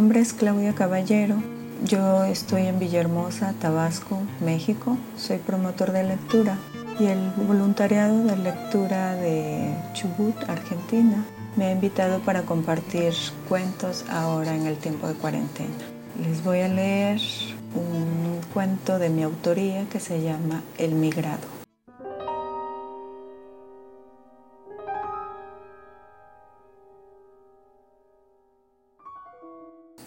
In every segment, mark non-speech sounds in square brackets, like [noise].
Nombre es Claudia Caballero. Yo estoy en Villahermosa, Tabasco, México. Soy promotor de lectura y el voluntariado de lectura de Chubut, Argentina, me ha invitado para compartir cuentos ahora en el tiempo de cuarentena. Les voy a leer un cuento de mi autoría que se llama El Migrado.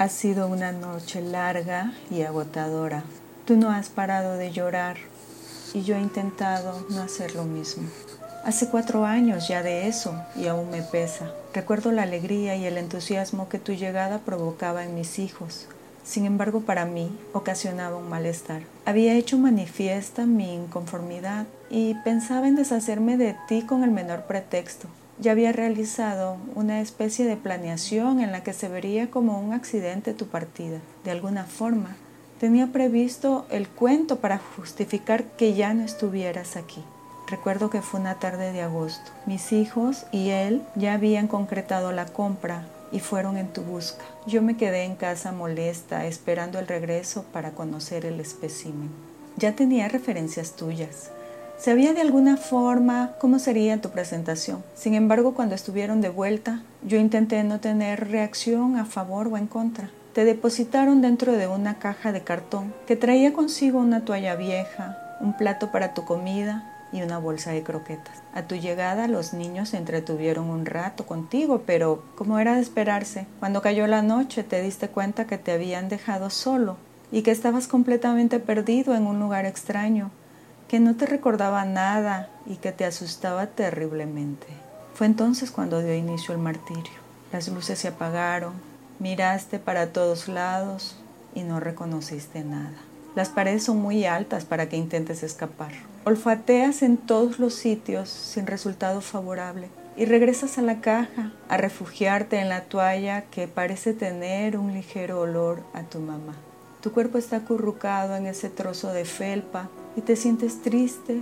Ha sido una noche larga y agotadora. Tú no has parado de llorar y yo he intentado no hacer lo mismo. Hace cuatro años ya de eso y aún me pesa. Recuerdo la alegría y el entusiasmo que tu llegada provocaba en mis hijos. Sin embargo, para mí ocasionaba un malestar. Había hecho manifiesta mi inconformidad y pensaba en deshacerme de ti con el menor pretexto. Ya había realizado una especie de planeación en la que se vería como un accidente tu partida. De alguna forma, Tenía previsto el cuento para justificar que ya no estuvieras aquí. Recuerdo que fue una tarde de agosto. Mis hijos y él ya habían concretado la compra y fueron en tu busca. Yo me quedé en casa molesta, esperando el regreso para conocer el espécimen. Ya tenía referencias tuyas. Sabía de alguna forma cómo sería tu presentación. Sin embargo, cuando estuvieron de vuelta, yo intenté no tener reacción a favor o en contra te depositaron dentro de una caja de cartón que traía consigo una toalla vieja, un plato para tu comida y una bolsa de croquetas. A tu llegada los niños se entretuvieron un rato contigo, pero como era de esperarse, cuando cayó la noche te diste cuenta que te habían dejado solo y que estabas completamente perdido en un lugar extraño, que no te recordaba nada y que te asustaba terriblemente. Fue entonces cuando dio inicio el martirio. Las luces se apagaron, Miraste para todos lados y no reconociste nada. Las paredes son muy altas para que intentes escapar. Olfateas en todos los sitios sin resultado favorable y regresas a la caja a refugiarte en la toalla que parece tener un ligero olor a tu mamá. Tu cuerpo está acurrucado en ese trozo de felpa y te sientes triste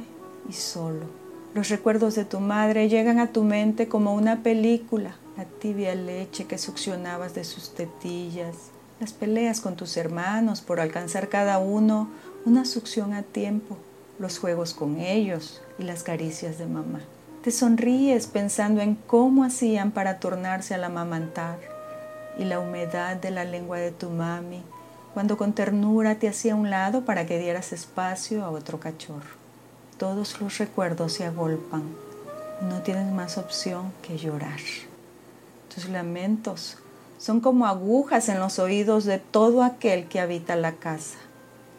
y solo. Los recuerdos de tu madre llegan a tu mente como una película la tibia leche que succionabas de sus tetillas, las peleas con tus hermanos por alcanzar cada uno una succión a tiempo, los juegos con ellos y las caricias de mamá. Te sonríes pensando en cómo hacían para tornarse al amamantar y la humedad de la lengua de tu mami cuando con ternura te hacía un lado para que dieras espacio a otro cachorro. Todos los recuerdos se agolpan no tienes más opción que llorar. Tus lamentos son como agujas en los oídos de todo aquel que habita la casa.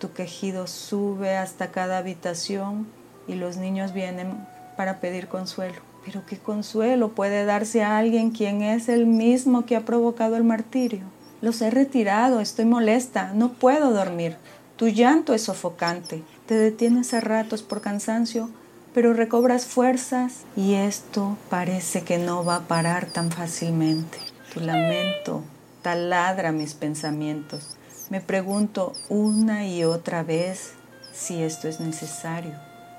Tu quejido sube hasta cada habitación y los niños vienen para pedir consuelo. Pero ¿qué consuelo puede darse a alguien quien es el mismo que ha provocado el martirio? Los he retirado, estoy molesta, no puedo dormir. Tu llanto es sofocante. Te detienes a ratos por cansancio pero recobras fuerzas y esto parece que no va a parar tan fácilmente. Tu lamento taladra mis pensamientos. Me pregunto una y otra vez si esto es necesario.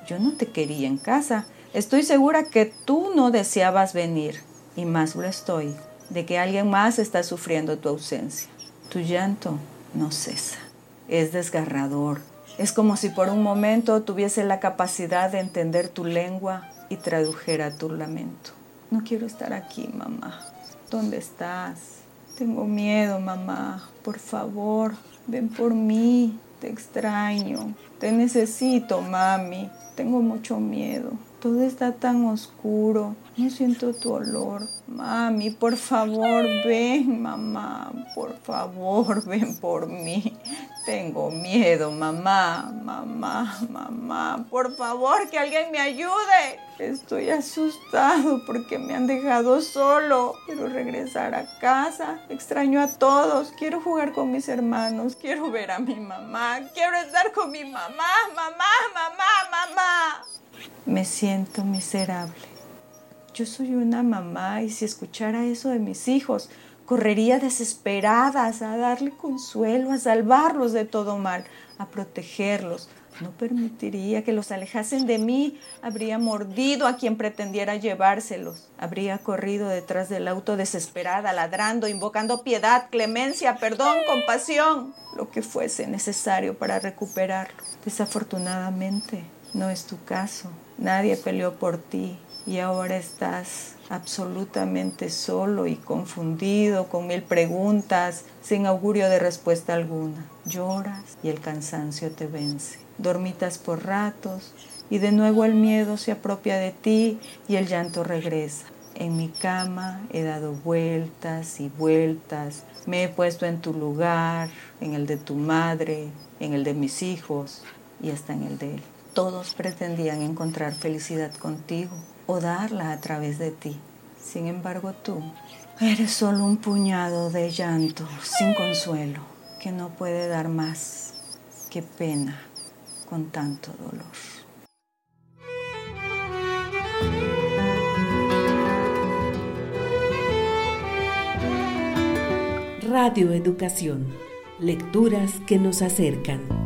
Yo no te quería en casa. Estoy segura que tú no deseabas venir y más lo estoy de que alguien más está sufriendo tu ausencia. Tu llanto no cesa. Es desgarrador es como si por un momento tuviese la capacidad de entender tu lengua y tradujera tu lamento. No quiero estar aquí, mamá. ¿Dónde estás? Tengo miedo, mamá. Por favor, ven por mí. Te extraño. Te necesito, mami. Tengo mucho miedo. Todo está tan oscuro. No siento tu olor. Mami, por favor, ven, mamá. Por favor, [laughs] ven por mí. Tengo miedo, mamá, mamá, mamá. Por favor, que alguien me ayude. Estoy asustado porque me han dejado solo. Quiero regresar a casa. Extraño a todos. Quiero jugar con mis hermanos. Quiero ver a mi mamá. Quiero estar con mi mamá, mamá, mamá, mamá. Me siento miserable. Yo soy una mamá y si escuchara eso de mis hijos, correría desesperadas a darle consuelo, a salvarlos de todo mal, a protegerlos. No permitiría que los alejasen de mí. Habría mordido a quien pretendiera llevárselos. Habría corrido detrás del auto desesperada, ladrando, invocando piedad, clemencia, perdón, compasión, lo que fuese necesario para recuperarlo. Desafortunadamente, no es tu caso. Nadie peleó por ti y ahora estás absolutamente solo y confundido, con mil preguntas, sin augurio de respuesta alguna. Lloras y el cansancio te vence. Dormitas por ratos y de nuevo el miedo se apropia de ti y el llanto regresa. En mi cama he dado vueltas y vueltas, me he puesto en tu lugar, en el de tu madre, en el de mis hijos y hasta en el de él. Todos pretendían encontrar felicidad contigo o darla a través de ti. Sin embargo, tú eres solo un puñado de llanto sin consuelo que no puede dar más que pena con tanto dolor. Radio Educación. Lecturas que nos acercan.